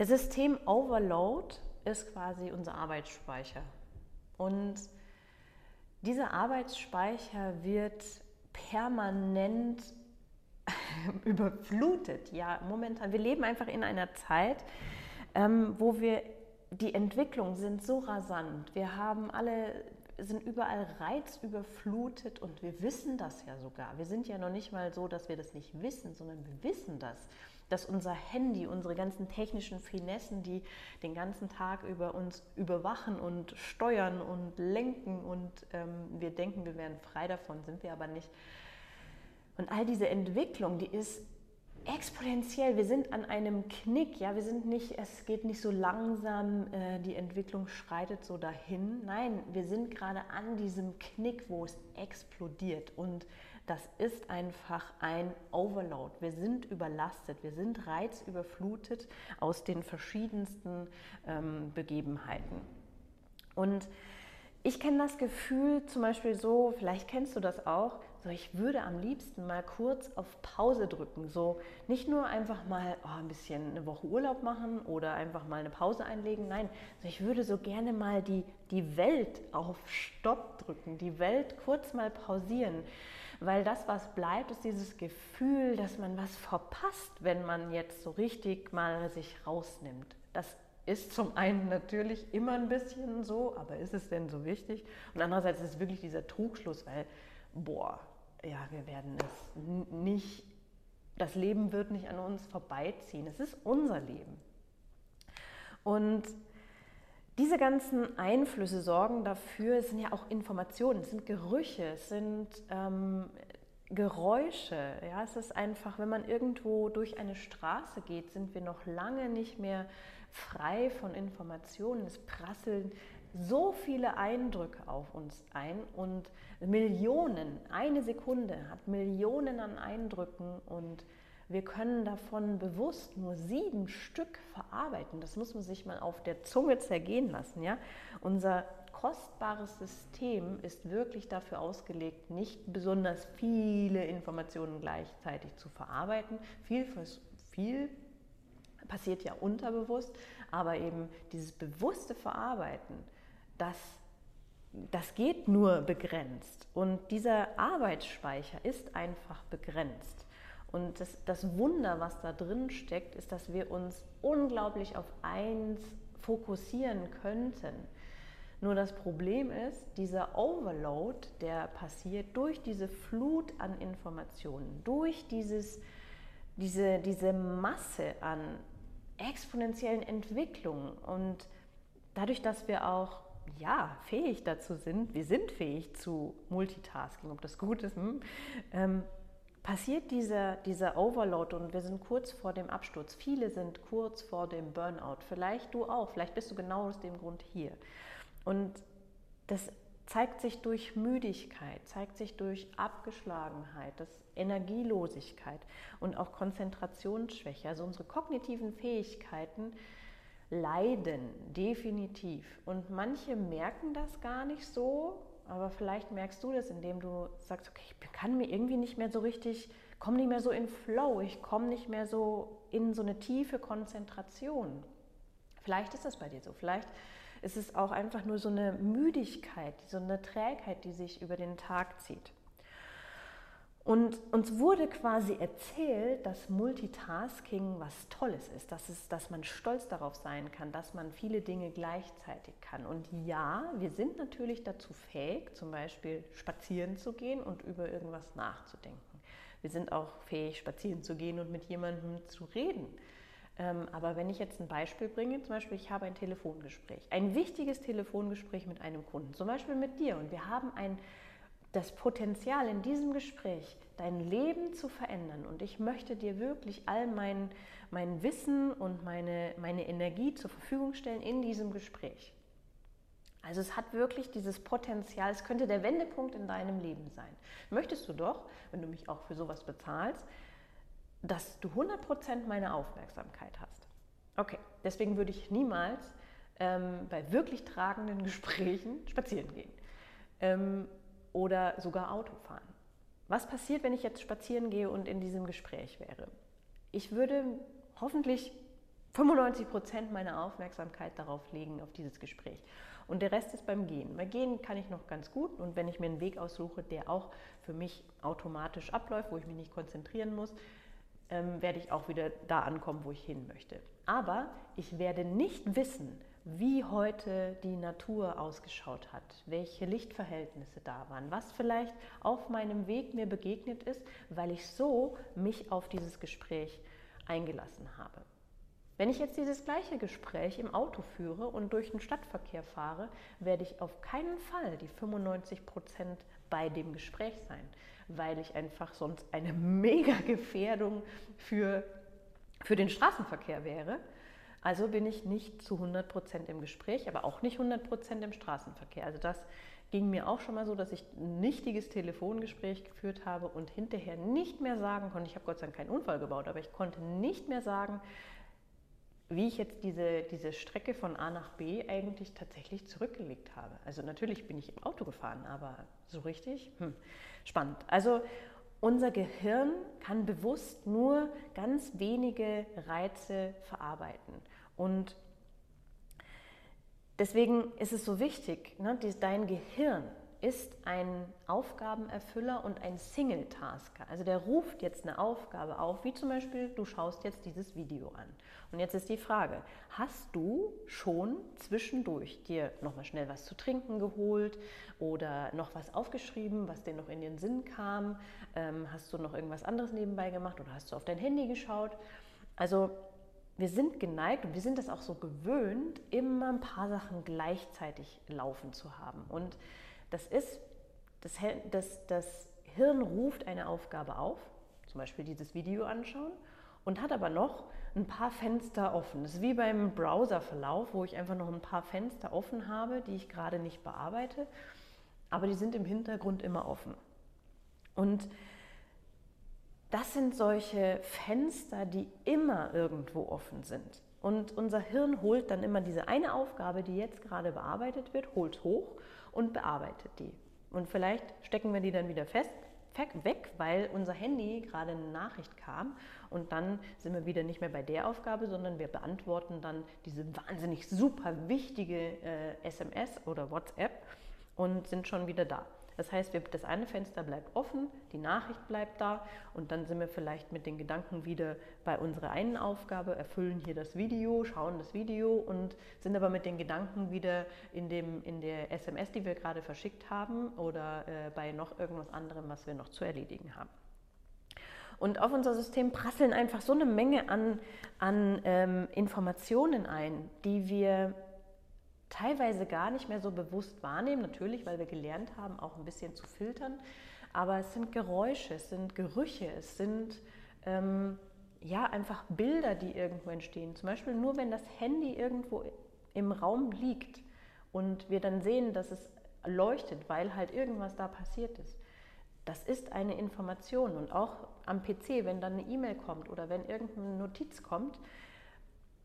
Der System Overload ist quasi unser Arbeitsspeicher. Und dieser Arbeitsspeicher wird permanent überflutet. Ja, momentan. Wir leben einfach in einer Zeit, ähm, wo wir die Entwicklungen sind so rasant. Wir haben alle sind überall reizüberflutet und wir wissen das ja sogar. Wir sind ja noch nicht mal so, dass wir das nicht wissen, sondern wir wissen das, dass unser Handy, unsere ganzen technischen Finessen, die den ganzen Tag über uns überwachen und steuern und lenken und ähm, wir denken, wir wären frei davon, sind wir aber nicht. Und all diese Entwicklung, die ist exponentiell. Wir sind an einem Knick, ja, wir sind nicht, es geht nicht so langsam, äh, die Entwicklung schreitet so dahin. Nein, wir sind gerade an diesem Knick, wo es explodiert und das ist einfach ein Overload. Wir sind überlastet, wir sind reizüberflutet aus den verschiedensten ähm, Begebenheiten. Und ich kenne das Gefühl zum Beispiel so, vielleicht kennst du das auch, so ich würde am liebsten mal kurz auf Pause drücken. So nicht nur einfach mal oh, ein bisschen eine Woche Urlaub machen oder einfach mal eine Pause einlegen. Nein, so ich würde so gerne mal die, die Welt auf Stopp drücken, die Welt kurz mal pausieren. Weil das, was bleibt, ist dieses Gefühl, dass man was verpasst, wenn man jetzt so richtig mal sich rausnimmt. Das ist zum einen natürlich immer ein bisschen so, aber ist es denn so wichtig? Und andererseits ist es wirklich dieser Trugschluss, weil, boah, ja, wir werden es nicht, das Leben wird nicht an uns vorbeiziehen. Es ist unser Leben. Und diese ganzen Einflüsse sorgen dafür, es sind ja auch Informationen, es sind Gerüche, es sind ähm, Geräusche. Ja, es ist einfach, wenn man irgendwo durch eine Straße geht, sind wir noch lange nicht mehr frei von Informationen. Es prasseln so viele Eindrücke auf uns ein und Millionen, eine Sekunde hat Millionen an Eindrücken und wir können davon bewusst nur sieben Stück verarbeiten. Das muss man sich mal auf der Zunge zergehen lassen. Ja? Unser kostbares System ist wirklich dafür ausgelegt, nicht besonders viele Informationen gleichzeitig zu verarbeiten. Viel, viel passiert ja unterbewusst, aber eben dieses bewusste Verarbeiten, das, das geht nur begrenzt. Und dieser Arbeitsspeicher ist einfach begrenzt. Und das, das Wunder, was da drin steckt, ist, dass wir uns unglaublich auf eins fokussieren könnten. Nur das Problem ist, dieser Overload, der passiert durch diese Flut an Informationen, durch dieses, diese, diese Masse an exponentiellen Entwicklungen und dadurch, dass wir auch ja, fähig dazu sind, wir sind fähig zu Multitasking, ob das gut ist, hm, ähm, passiert dieser, dieser Overload und wir sind kurz vor dem Absturz. Viele sind kurz vor dem Burnout. Vielleicht du auch, vielleicht bist du genau aus dem Grund hier. Und das zeigt sich durch Müdigkeit, zeigt sich durch Abgeschlagenheit, das Energielosigkeit und auch Konzentrationsschwäche. Also unsere kognitiven Fähigkeiten leiden definitiv. Und manche merken das gar nicht so, aber vielleicht merkst du das, indem du sagst, okay, ich kann mir irgendwie nicht mehr so richtig, komme nicht mehr so in Flow, ich komme nicht mehr so in so eine tiefe Konzentration. Vielleicht ist das bei dir so. Vielleicht ist es auch einfach nur so eine Müdigkeit, so eine Trägheit, die sich über den Tag zieht. Und uns wurde quasi erzählt, dass Multitasking was Tolles ist, dass, es, dass man stolz darauf sein kann, dass man viele Dinge gleichzeitig kann. Und ja, wir sind natürlich dazu fähig, zum Beispiel spazieren zu gehen und über irgendwas nachzudenken. Wir sind auch fähig, spazieren zu gehen und mit jemandem zu reden. Ähm, aber wenn ich jetzt ein Beispiel bringe, zum Beispiel, ich habe ein Telefongespräch, ein wichtiges Telefongespräch mit einem Kunden, zum Beispiel mit dir, und wir haben ein das Potenzial in diesem Gespräch, dein Leben zu verändern. Und ich möchte dir wirklich all mein, mein Wissen und meine, meine Energie zur Verfügung stellen in diesem Gespräch. Also es hat wirklich dieses Potenzial, es könnte der Wendepunkt in deinem Leben sein. Möchtest du doch, wenn du mich auch für sowas bezahlst, dass du 100% meine Aufmerksamkeit hast. Okay, deswegen würde ich niemals ähm, bei wirklich tragenden Gesprächen spazieren gehen. Ähm, oder sogar Auto fahren. Was passiert, wenn ich jetzt spazieren gehe und in diesem Gespräch wäre? Ich würde hoffentlich 95 Prozent meiner Aufmerksamkeit darauf legen, auf dieses Gespräch. Und der Rest ist beim Gehen. Bei Gehen kann ich noch ganz gut und wenn ich mir einen Weg aussuche, der auch für mich automatisch abläuft, wo ich mich nicht konzentrieren muss, ähm, werde ich auch wieder da ankommen, wo ich hin möchte. Aber ich werde nicht wissen, wie heute die Natur ausgeschaut hat, welche Lichtverhältnisse da waren, was vielleicht auf meinem Weg mir begegnet ist, weil ich so mich auf dieses Gespräch eingelassen habe. Wenn ich jetzt dieses gleiche Gespräch im Auto führe und durch den Stadtverkehr fahre, werde ich auf keinen Fall die 95 Prozent bei dem Gespräch sein, weil ich einfach sonst eine mega Gefährdung für, für den Straßenverkehr wäre. Also bin ich nicht zu 100 Prozent im Gespräch, aber auch nicht 100 Prozent im Straßenverkehr. Also das ging mir auch schon mal so, dass ich ein nichtiges Telefongespräch geführt habe und hinterher nicht mehr sagen konnte, ich habe Gott sei Dank keinen Unfall gebaut, aber ich konnte nicht mehr sagen, wie ich jetzt diese, diese Strecke von A nach B eigentlich tatsächlich zurückgelegt habe. Also natürlich bin ich im Auto gefahren, aber so richtig hm, spannend. Also unser Gehirn kann bewusst nur ganz wenige Reize verarbeiten. Und deswegen ist es so wichtig, ne, dein Gehirn ist ein Aufgabenerfüller und ein Single-Tasker. Also der ruft jetzt eine Aufgabe auf, wie zum Beispiel, du schaust jetzt dieses Video an. Und jetzt ist die Frage, hast du schon zwischendurch dir nochmal schnell was zu trinken geholt oder noch was aufgeschrieben, was dir noch in den Sinn kam? Ähm, hast du noch irgendwas anderes nebenbei gemacht oder hast du auf dein Handy geschaut? Also wir sind geneigt und wir sind das auch so gewöhnt, immer ein paar Sachen gleichzeitig laufen zu haben. Und das ist, das, das, das Hirn ruft eine Aufgabe auf, zum Beispiel dieses Video anschauen, und hat aber noch ein paar Fenster offen. Das ist wie beim Browserverlauf, wo ich einfach noch ein paar Fenster offen habe, die ich gerade nicht bearbeite, aber die sind im Hintergrund immer offen. Und das sind solche Fenster, die immer irgendwo offen sind. Und unser Hirn holt dann immer diese eine Aufgabe, die jetzt gerade bearbeitet wird, holt hoch und bearbeitet die. Und vielleicht stecken wir die dann wieder fest, weg, weil unser Handy gerade eine Nachricht kam und dann sind wir wieder nicht mehr bei der Aufgabe, sondern wir beantworten dann diese wahnsinnig super wichtige äh, SMS oder WhatsApp und sind schon wieder da. Das heißt, wir, das eine Fenster bleibt offen, die Nachricht bleibt da und dann sind wir vielleicht mit den Gedanken wieder bei unserer einen Aufgabe, erfüllen hier das Video, schauen das Video und sind aber mit den Gedanken wieder in, dem, in der SMS, die wir gerade verschickt haben oder äh, bei noch irgendwas anderem, was wir noch zu erledigen haben. Und auf unser System prasseln einfach so eine Menge an, an ähm, Informationen ein, die wir teilweise gar nicht mehr so bewusst wahrnehmen, natürlich, weil wir gelernt haben, auch ein bisschen zu filtern. Aber es sind Geräusche, es sind Gerüche, es sind ähm, ja einfach Bilder, die irgendwo entstehen. Zum Beispiel nur, wenn das Handy irgendwo im Raum liegt und wir dann sehen, dass es leuchtet, weil halt irgendwas da passiert ist. Das ist eine Information und auch am PC, wenn dann eine E-Mail kommt oder wenn irgendeine Notiz kommt,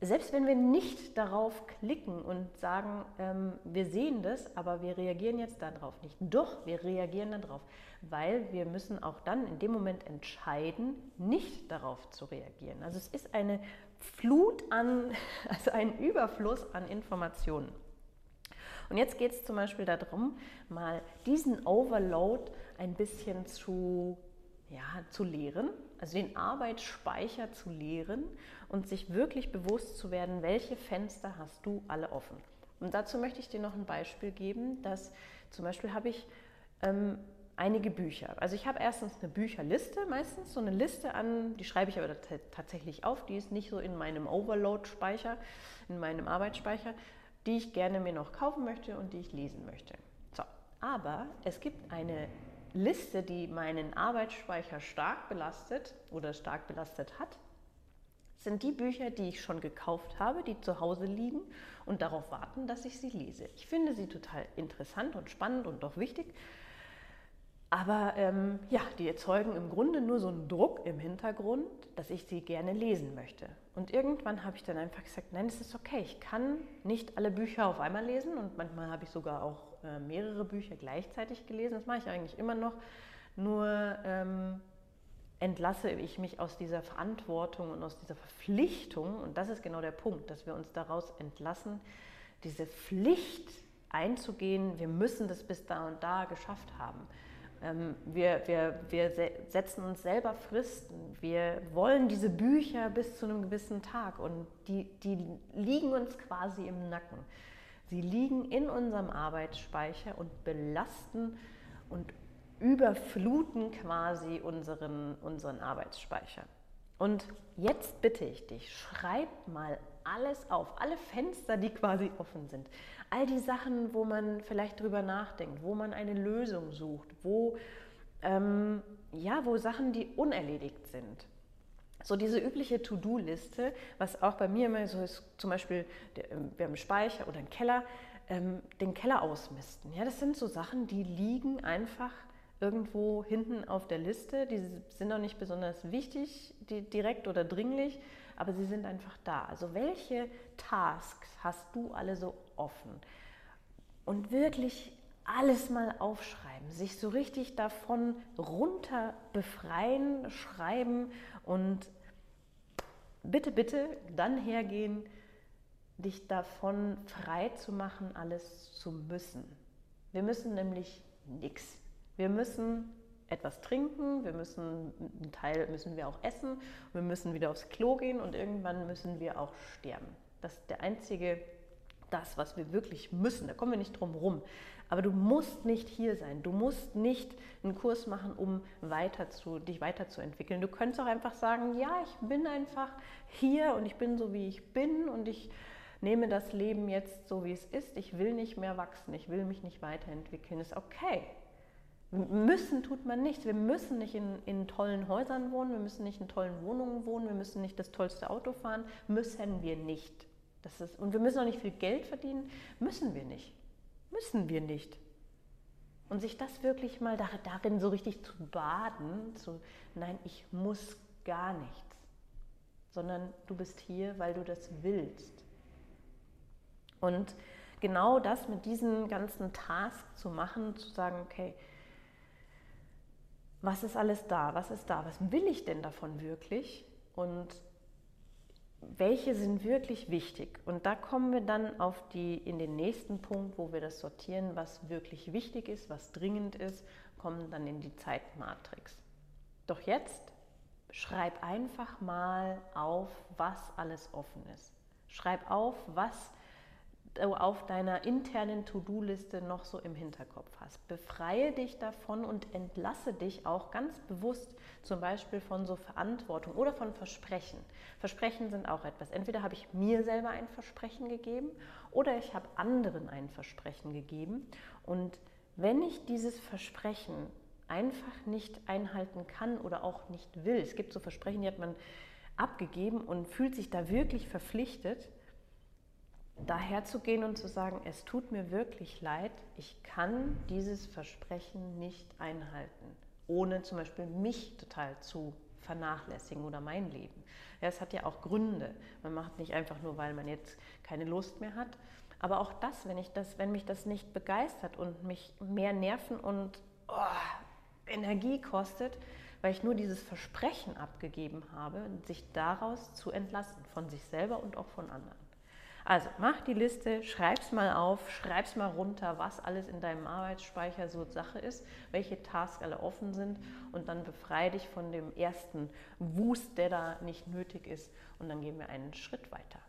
selbst wenn wir nicht darauf klicken und sagen, ähm, wir sehen das, aber wir reagieren jetzt darauf nicht. Doch, wir reagieren darauf, weil wir müssen auch dann in dem Moment entscheiden, nicht darauf zu reagieren. Also es ist eine Flut an, also ein Überfluss an Informationen. Und jetzt geht es zum Beispiel darum, mal diesen Overload ein bisschen zu, ja, zu lehren, also den Arbeitsspeicher zu leeren und sich wirklich bewusst zu werden, welche Fenster hast du alle offen. Und dazu möchte ich dir noch ein Beispiel geben, dass zum Beispiel habe ich ähm, einige Bücher. Also ich habe erstens eine Bücherliste, meistens so eine Liste an, die schreibe ich aber tatsächlich auf, die ist nicht so in meinem Overload-Speicher, in meinem Arbeitsspeicher, die ich gerne mir noch kaufen möchte und die ich lesen möchte. So, aber es gibt eine Liste, die meinen Arbeitsspeicher stark belastet oder stark belastet hat, sind die Bücher, die ich schon gekauft habe, die zu Hause liegen und darauf warten, dass ich sie lese. Ich finde sie total interessant und spannend und auch wichtig. Aber ähm, ja, die erzeugen im Grunde nur so einen Druck im Hintergrund, dass ich sie gerne lesen möchte. Und irgendwann habe ich dann einfach gesagt, nein, es ist okay, ich kann nicht alle Bücher auf einmal lesen und manchmal habe ich sogar auch äh, mehrere Bücher gleichzeitig gelesen. Das mache ich eigentlich immer noch. Nur ähm, entlasse ich mich aus dieser Verantwortung und aus dieser Verpflichtung. Und das ist genau der Punkt, dass wir uns daraus entlassen, diese Pflicht einzugehen, wir müssen das bis da und da geschafft haben. Ähm, wir, wir, wir setzen uns selber Fristen. Wir wollen diese Bücher bis zu einem gewissen Tag und die, die liegen uns quasi im Nacken. Sie liegen in unserem Arbeitsspeicher und belasten und überfluten quasi unseren, unseren Arbeitsspeicher. Und jetzt bitte ich dich, schreib mal alles auf, alle Fenster, die quasi offen sind. All die Sachen, wo man vielleicht drüber nachdenkt, wo man eine Lösung sucht, wo, ähm, ja, wo Sachen, die unerledigt sind. So diese übliche To-Do-Liste, was auch bei mir immer so ist, zum Beispiel, ähm, wir haben einen Speicher oder einen Keller, ähm, den Keller ausmisten. Ja, das sind so Sachen, die liegen einfach irgendwo hinten auf der Liste. Die sind auch nicht besonders wichtig, direkt oder dringlich, aber sie sind einfach da. Also welche Tasks hast du alle so offen? Und wirklich alles mal aufschreiben, sich so richtig davon runter befreien, schreiben und bitte, bitte dann hergehen, dich davon frei zu machen, alles zu müssen. Wir müssen nämlich nichts. Wir müssen etwas trinken, wir müssen einen Teil müssen wir auch essen, wir müssen wieder aufs Klo gehen und irgendwann müssen wir auch sterben. Das ist der einzige, das, was wir wirklich müssen. Da kommen wir nicht drum rum. Aber du musst nicht hier sein. Du musst nicht einen Kurs machen, um weiter zu, dich weiterzuentwickeln. Du könntest auch einfach sagen, ja, ich bin einfach hier und ich bin so, wie ich bin und ich nehme das Leben jetzt so, wie es ist. Ich will nicht mehr wachsen, ich will mich nicht weiterentwickeln. Ist okay. Müssen tut man nichts. Wir müssen nicht in, in tollen Häusern wohnen, wir müssen nicht in tollen Wohnungen wohnen, wir müssen nicht das tollste Auto fahren. Müssen wir nicht. Das ist, und wir müssen auch nicht viel Geld verdienen. Müssen wir nicht. Müssen wir nicht. Und sich das wirklich mal darin so richtig zu baden, zu, nein, ich muss gar nichts, sondern du bist hier, weil du das willst. Und genau das mit diesen ganzen Tasks zu machen, zu sagen, okay, was ist alles da, was ist da, was will ich denn davon wirklich und welche sind wirklich wichtig. Und da kommen wir dann auf die, in den nächsten Punkt, wo wir das sortieren, was wirklich wichtig ist, was dringend ist, kommen dann in die Zeitmatrix. Doch jetzt schreib einfach mal auf, was alles offen ist. Schreib auf, was auf deiner internen To-Do-Liste noch so im Hinterkopf hast. Befreie dich davon und entlasse dich auch ganz bewusst zum Beispiel von so Verantwortung oder von Versprechen. Versprechen sind auch etwas. Entweder habe ich mir selber ein Versprechen gegeben oder ich habe anderen ein Versprechen gegeben. Und wenn ich dieses Versprechen einfach nicht einhalten kann oder auch nicht will, es gibt so Versprechen, die hat man abgegeben und fühlt sich da wirklich verpflichtet, daher zu gehen und zu sagen, es tut mir wirklich leid, ich kann dieses Versprechen nicht einhalten, ohne zum Beispiel mich total zu vernachlässigen oder mein Leben. Ja, es hat ja auch Gründe. Man macht nicht einfach nur, weil man jetzt keine Lust mehr hat. Aber auch das, wenn, ich das, wenn mich das nicht begeistert und mich mehr Nerven und oh, Energie kostet, weil ich nur dieses Versprechen abgegeben habe, sich daraus zu entlassen, von sich selber und auch von anderen. Also mach die Liste, schreib's mal auf, schreib's mal runter, was alles in deinem Arbeitsspeicher so Sache ist, welche Tasks alle offen sind und dann befreie dich von dem ersten Wust, der da nicht nötig ist und dann gehen wir einen Schritt weiter.